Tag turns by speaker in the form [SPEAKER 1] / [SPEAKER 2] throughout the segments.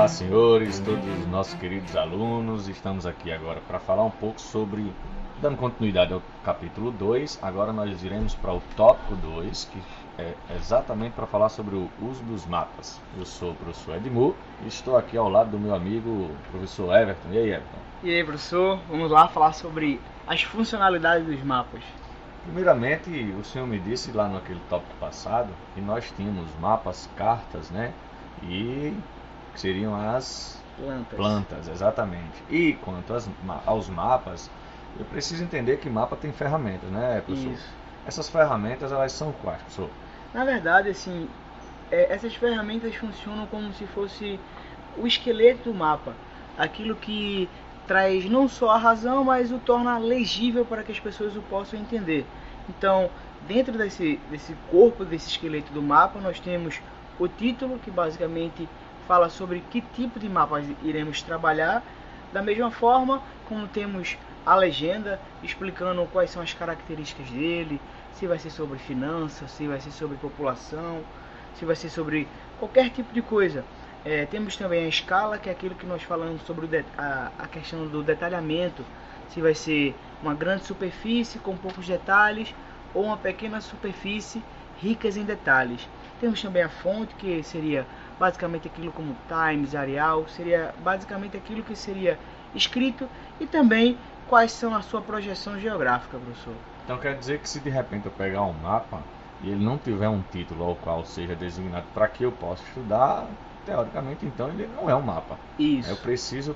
[SPEAKER 1] Olá, senhores, todos os nossos queridos alunos. Estamos aqui agora para falar um pouco sobre, dando continuidade ao capítulo 2. Agora nós iremos para o tópico 2, que é exatamente para falar sobre o uso dos mapas. Eu sou o professor Edmu e estou aqui ao lado do meu amigo professor Everton. E aí, Everton?
[SPEAKER 2] E aí, professor, vamos lá falar sobre as funcionalidades dos mapas.
[SPEAKER 1] Primeiramente, o senhor me disse lá naquele tópico passado que nós tínhamos mapas, cartas, né? E seriam as
[SPEAKER 2] Plantas.
[SPEAKER 1] plantas, exatamente. E quanto às aos mapas, eu preciso entender que mapa tem ferramentas, né, professor?
[SPEAKER 2] Isso.
[SPEAKER 1] Essas ferramentas, elas são quais, professor?
[SPEAKER 2] Na verdade, assim, é, essas ferramentas funcionam como se fosse o esqueleto do mapa. Aquilo que traz não só a razão, mas o torna legível para que as pessoas o possam entender. Então, dentro desse, desse corpo, desse esqueleto do mapa, nós temos o título, que basicamente fala sobre que tipo de mapas iremos trabalhar. Da mesma forma, como temos a legenda explicando quais são as características dele, se vai ser sobre finanças, se vai ser sobre população, se vai ser sobre qualquer tipo de coisa. É, temos também a escala, que é aquilo que nós falamos sobre a, a questão do detalhamento, se vai ser uma grande superfície com poucos detalhes ou uma pequena superfície ricas em detalhes. Temos também a fonte, que seria basicamente aquilo como Times, Arial, seria basicamente aquilo que seria escrito e também quais são a sua projeção geográfica, professor.
[SPEAKER 1] Então quer dizer que se de repente eu pegar um mapa e ele não tiver um título ao qual seja designado para que eu possa estudar, teoricamente então ele não é um mapa.
[SPEAKER 2] Isso.
[SPEAKER 1] Eu preciso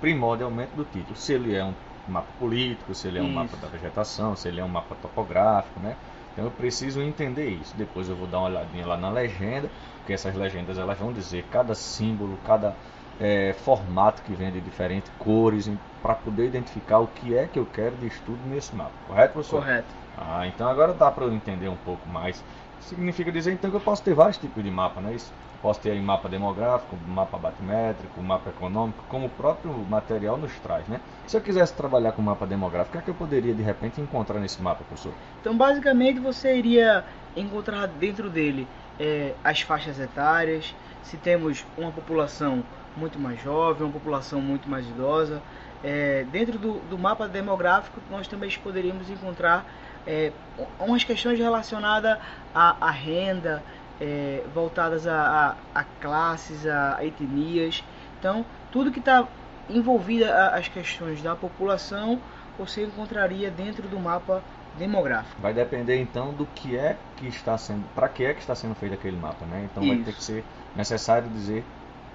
[SPEAKER 1] primordialmente do título. Se ele é um mapa político, se ele é um
[SPEAKER 2] Isso.
[SPEAKER 1] mapa da vegetação, se ele é um mapa topográfico, né? Então eu preciso entender isso. Depois eu vou dar uma olhadinha lá na legenda, porque essas legendas elas vão dizer cada símbolo, cada eh, formato que vem de diferentes cores, para poder identificar o que é que eu quero de estudo nesse mapa. Correto, professor?
[SPEAKER 2] Correto.
[SPEAKER 1] Ah, então agora dá para eu entender um pouco mais. Significa dizer então que eu posso ter vários tipos de mapa, não é isso? Posso ter aí mapa demográfico, mapa batimétrico, mapa econômico, como o próprio material nos traz, né? Se eu quisesse trabalhar com mapa demográfico, o que é que eu poderia de repente encontrar nesse mapa, professor?
[SPEAKER 2] Então, basicamente, você iria encontrar dentro dele eh, as faixas etárias, se temos uma população muito mais jovem, uma população muito mais idosa. Eh, dentro do, do mapa demográfico, nós também poderíamos encontrar eh, umas questões relacionadas à, à renda, eh, voltadas a, a, a classes, a etnias. Então, tudo que está envolvido às questões da população, você encontraria dentro do mapa demográfico.
[SPEAKER 1] Vai depender então do que é que está sendo, para que é que está sendo feito aquele mapa, né? Então vai
[SPEAKER 2] Isso.
[SPEAKER 1] ter que ser necessário dizer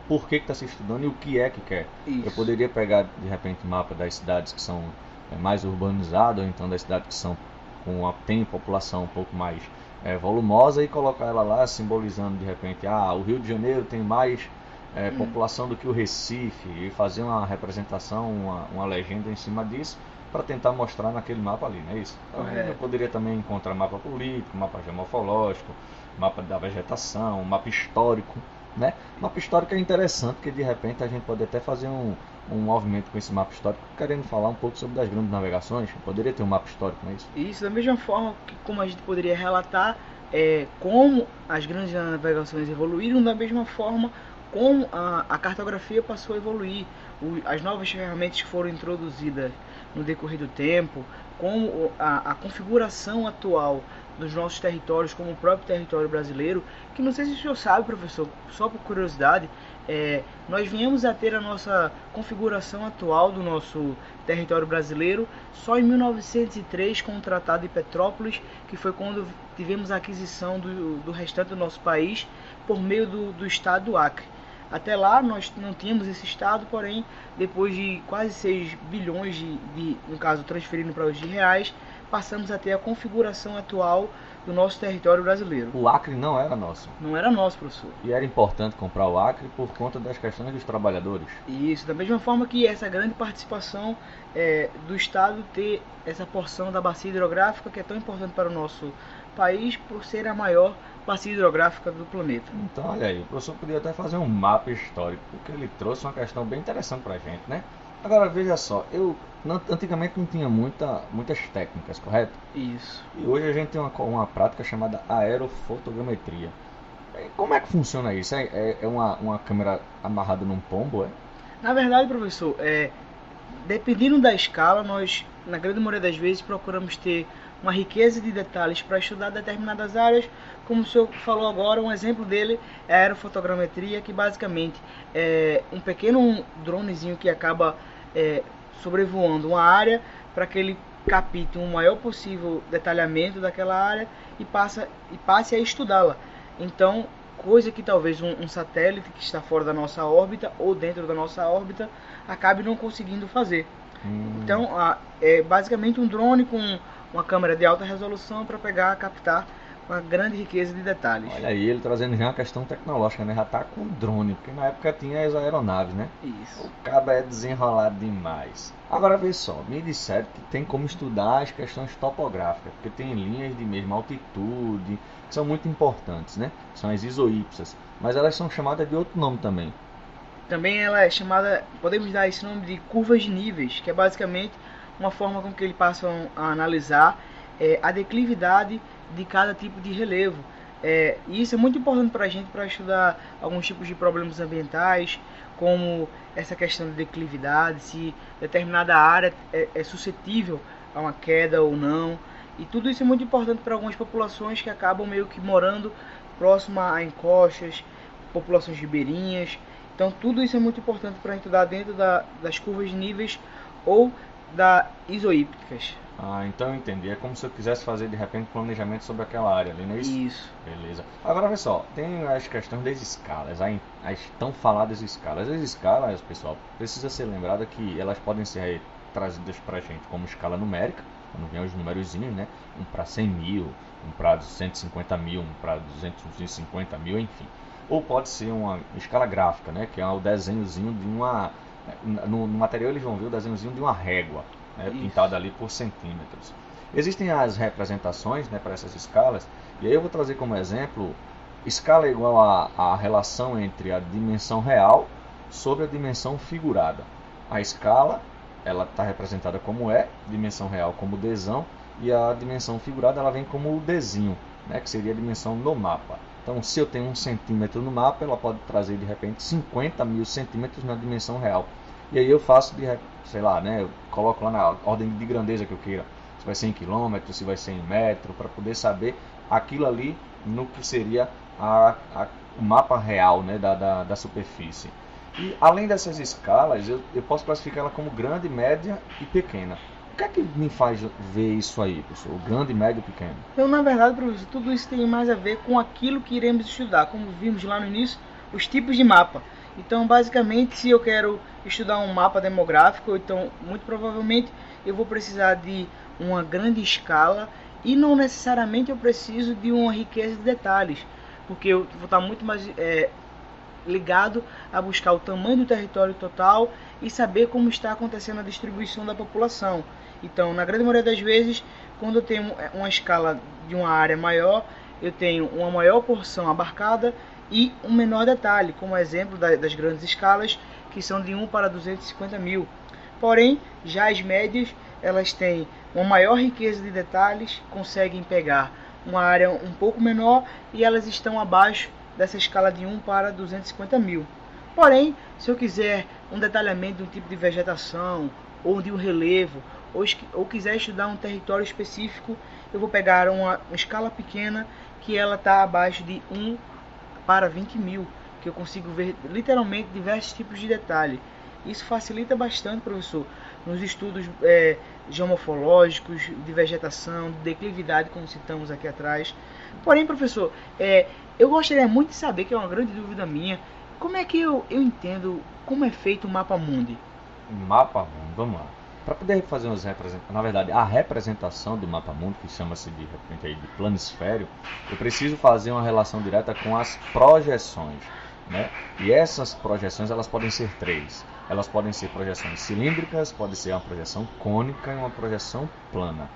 [SPEAKER 1] por que que está se estudando e o que é que quer.
[SPEAKER 2] Isso.
[SPEAKER 1] Eu poderia pegar de repente mapa das cidades que são é, mais urbanizadas, ou então das cidades que são com a, tem população um pouco mais é, volumosa e colocar ela lá simbolizando de repente, ah, o Rio de Janeiro tem mais é,
[SPEAKER 2] Hum.
[SPEAKER 1] população do que o Recife e fazer uma representação, uma, uma legenda em cima disso para tentar mostrar naquele mapa ali, não é isso? Então,
[SPEAKER 2] Correto.
[SPEAKER 1] eu poderia também encontrar mapa político, mapa geomorfológico, mapa da vegetação, mapa histórico, né? Mapa histórico é interessante porque de repente a gente pode até fazer um, um movimento com esse mapa histórico querendo falar um pouco sobre as grandes navegações. Poderia ter um mapa histórico, não é isso?
[SPEAKER 2] Isso da mesma forma que como a gente poderia relatar é, como as grandes navegações evoluíram, da mesma forma como a, a cartografia passou a evoluir, o- as novas ferramentas que foram introduzidas no decorrer do tempo, como a, a configuração atual dos nossos territórios, como o próprio território brasileiro, que não sei se o senhor sabe, professor, só por curiosidade, é, nós viemos a ter a nossa configuração atual do nosso território brasileiro só em 1903 com o Tratado de Petrópolis, que foi quando tivemos a aquisição do, do restante do nosso país por meio do, do estado do Acre. Até lá nós não tínhamos esse estado, porém, depois de quase 6 bilhões de, de no caso, transferindo para os de reais, passamos a ter a configuração atual do nosso território brasileiro.
[SPEAKER 1] O Acre não era nosso.
[SPEAKER 2] Não era nosso, professor.
[SPEAKER 1] E era importante comprar o Acre por conta das questões dos trabalhadores.
[SPEAKER 2] Isso, da mesma forma que essa grande participação é, do Estado ter essa porção da bacia hidrográfica que é tão importante para o nosso país por ser a maior bacia hidrográfica do planeta.
[SPEAKER 1] Então, olha aí, o professor podia até fazer um mapa histórico, porque ele trouxe uma questão bem interessante pra gente, né? Agora, veja só, eu não- antigamente não tinha muita, muitas técnicas, correto?
[SPEAKER 2] Isso.
[SPEAKER 1] E hoje a gente tem uma, uma prática chamada aerofotogrametria. Como é que funciona isso? É, é, é uma, uma câmera amarrada num pombo, é?
[SPEAKER 2] Na verdade, professor, é, dependendo da escala, nós, na grande maioria das vezes, procuramos ter uma riqueza de detalhes para estudar determinadas áreas, como o senhor falou agora, um exemplo dele é a aerofotogrametria, que basicamente é um pequeno dronezinho que acaba é, sobrevoando uma área para que ele capte um maior possível detalhamento daquela área e, passa, e passe a estudá-la. Então, coisa que talvez um, um, satélite que está fora da nossa órbita ou dentro da nossa órbita acabe não conseguindo fazer. Hum. Então, a, é basicamente um drone com uma câmera de alta resolução para pegar, captar uma grande riqueza de detalhes.
[SPEAKER 1] Olha aí, ele trazendo já uma questão tecnológica, né? Já tá com drone, porque na época tinha as aeronaves, né?
[SPEAKER 2] Isso.
[SPEAKER 1] O cabo é desenrolado demais. Agora vê só, me disseram que tem como estudar as questões topográficas, porque tem linhas de mesma altitude, que são muito importantes, né? São as isoípsas, mas elas são chamadas de outro nome também.
[SPEAKER 2] Também ela é chamada, podemos dar esse nome de curvas de níveis, que é basicamente uma forma com que eles passam a analisar é, a declividade de cada tipo de relevo. É, e isso é muito importante para a gente para estudar alguns tipos de problemas ambientais, como essa questão de declividade, se determinada área é, é suscetível a uma queda ou não. E tudo isso é muito importante para algumas populações que acabam meio que morando próximo a encostas, populações ribeirinhas. Então tudo isso é muito importante para estudar dentro da, das curvas de níveis ou da isoípticas.
[SPEAKER 1] Ah, então eu entendi. É como se eu quisesse fazer de repente planejamento sobre aquela área ali, não é isso?
[SPEAKER 2] Isso.
[SPEAKER 1] Beleza. Agora só, tem as questões das escalas, as tão faladas escalas. As escalas, pessoal, precisa ser lembrada que elas podem ser trazidas para a gente como escala numérica, quando vem os númerozinhos, né? Um para 100 mil, um para 150 mil, um para 250 mil, enfim. Ou pode ser uma escala gráfica, né? Que é o desenhozinho de uma... No, no material eles vão ver o desenhozinho de uma régua né, pintada ali por centímetros. Existem as representações né, para essas escalas, e aí eu vou trazer como exemplo, escala é igual à relação entre a dimensão real sobre a dimensão figurada. A escala ela está representada como é, dimensão real como Dzão, e a dimensão figurada ela vem como o Dzinho, né, que seria a dimensão no mapa. Então, se eu tenho um centímetro no mapa, ela pode trazer de repente 50 mil centímetros na dimensão real. E aí eu faço de, sei lá, né? Eu coloco lá na ordem de grandeza que eu queira. Se vai ser em quilômetros, se vai ser em metro, para poder saber aquilo ali no que seria a, a, o mapa real né, da, da, da, superfície. E além dessas escalas, eu, eu posso classificar ela como grande, média e pequena. O que é que me faz ver isso aí, professor? Grande, médio pequeno?
[SPEAKER 2] Então, na verdade, professor, tudo isso tem mais a ver com aquilo que iremos estudar. Como vimos lá no início, os tipos de mapa. Então, basicamente, se eu quero estudar um mapa demográfico, então muito provavelmente eu vou precisar de uma grande escala e não necessariamente eu preciso de uma riqueza de detalhes, porque eu vou estar muito mais é, ligado a buscar o tamanho do território total e saber como está acontecendo a distribuição da população. Então, na grande maioria das vezes, quando eu tenho uma escala de uma área maior, eu tenho uma maior porção abarcada e um menor detalhe, como exemplo das grandes escalas, que são de 1 para 250 mil. Porém, já as médias, elas têm uma maior riqueza de detalhes, conseguem pegar uma área um pouco menor e elas estão abaixo dessa escala de 1 para 250 mil. Porém, se eu quiser um detalhamento de um tipo de vegetação ou de um relevo, ou, ou quiser estudar um território específico, eu vou pegar uma, uma escala pequena que ela está abaixo de 1 para 20 mil, que eu consigo ver literalmente diversos tipos de detalhe. Isso facilita bastante, professor, nos estudos é, geomorfológicos, de vegetação, de declividade, como citamos aqui atrás. Porém, professor, é, eu gostaria muito de saber, que é uma grande dúvida minha, como é que eu, eu entendo como é feito o mapa mundi?
[SPEAKER 1] Mapa mundi, vamos lá. Para poder fazer umas representações, na verdade, a representação do mapa mundo, que chama-se de repente aí de planisfério, eu preciso fazer uma relação direta com as projeções. Né? E essas projeções elas podem ser três. Elas podem ser projeções cilíndricas, pode ser uma projeção cônica e uma projeção plana.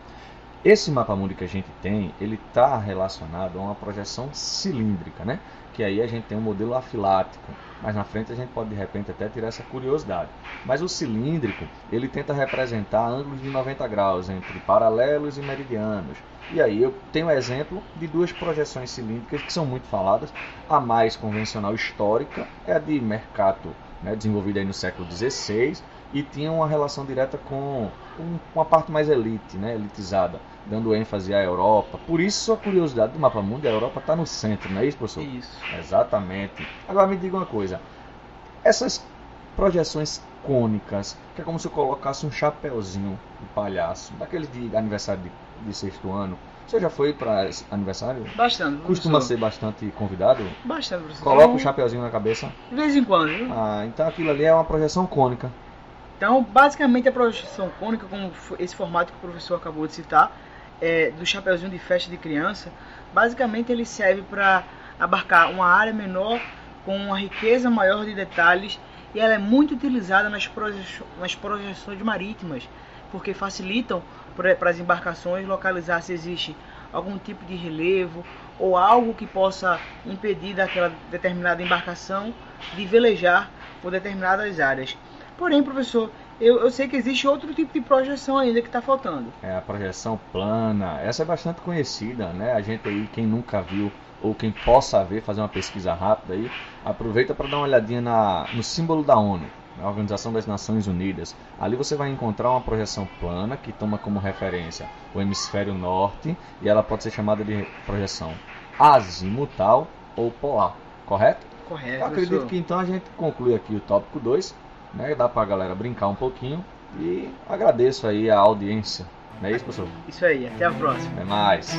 [SPEAKER 1] Esse mapa mundo que a gente tem, ele está relacionado a uma projeção cilíndrica, né? que aí a gente tem um modelo afilático, mas na frente a gente pode de repente até tirar essa curiosidade. Mas o cilíndrico, ele tenta representar ângulos de 90 graus entre paralelos e meridianos. E aí eu tenho um exemplo de duas projeções cilíndricas que são muito faladas. A mais convencional histórica é a de Mercato, né, desenvolvida aí no século XVI e tinha uma relação direta com uma parte mais elite, né, elitizada, dando ênfase à Europa. Por isso a curiosidade do mapa mundo, a Europa está no centro, não é isso, professor?
[SPEAKER 2] Isso.
[SPEAKER 1] Exatamente. Agora me diga uma coisa. Essas projeções cônicas, que é como se eu colocasse um chapéuzinho de palhaço, daquele de aniversário de de sexto ano. Você já foi para aniversário?
[SPEAKER 2] Bastante.
[SPEAKER 1] Costuma ser bastante convidado?
[SPEAKER 2] Bastante, professor.
[SPEAKER 1] Coloca o chapeuzinho na cabeça?
[SPEAKER 2] De vez em quando. Viu?
[SPEAKER 1] Ah, então aquilo ali é uma projeção cônica.
[SPEAKER 2] Então, basicamente, a projeção cônica, como esse formato que o professor acabou de citar, é, do chapeuzinho de festa de criança, basicamente ele serve para abarcar uma área menor com uma riqueza maior de detalhes e ela é muito utilizada nas, nas projeções marítimas, porque facilitam para as embarcações localizar se existe algum tipo de relevo ou algo que possa impedir daquela determinada embarcação de velejar por determinadas áreas. Porém, professor, eu, eu sei que existe outro tipo de projeção ainda que está faltando.
[SPEAKER 1] É a projeção plana. Essa é bastante conhecida, né? A gente aí, quem nunca viu ou quem possa ver, fazer uma pesquisa rápida aí, aproveita para dar uma olhadinha na, no símbolo da ONU a Organização das Nações Unidas. Ali você vai encontrar uma projeção plana que toma como referência o hemisfério norte e ela pode ser chamada de projeção azimutal ou polar, correto?
[SPEAKER 2] Correto.
[SPEAKER 1] Eu acredito que então a gente conclui aqui o tópico 2, né? Dá para a galera brincar um pouquinho e agradeço aí a audiência. Não é isso, professor?
[SPEAKER 2] Isso aí, até a próxima.
[SPEAKER 1] Até mais.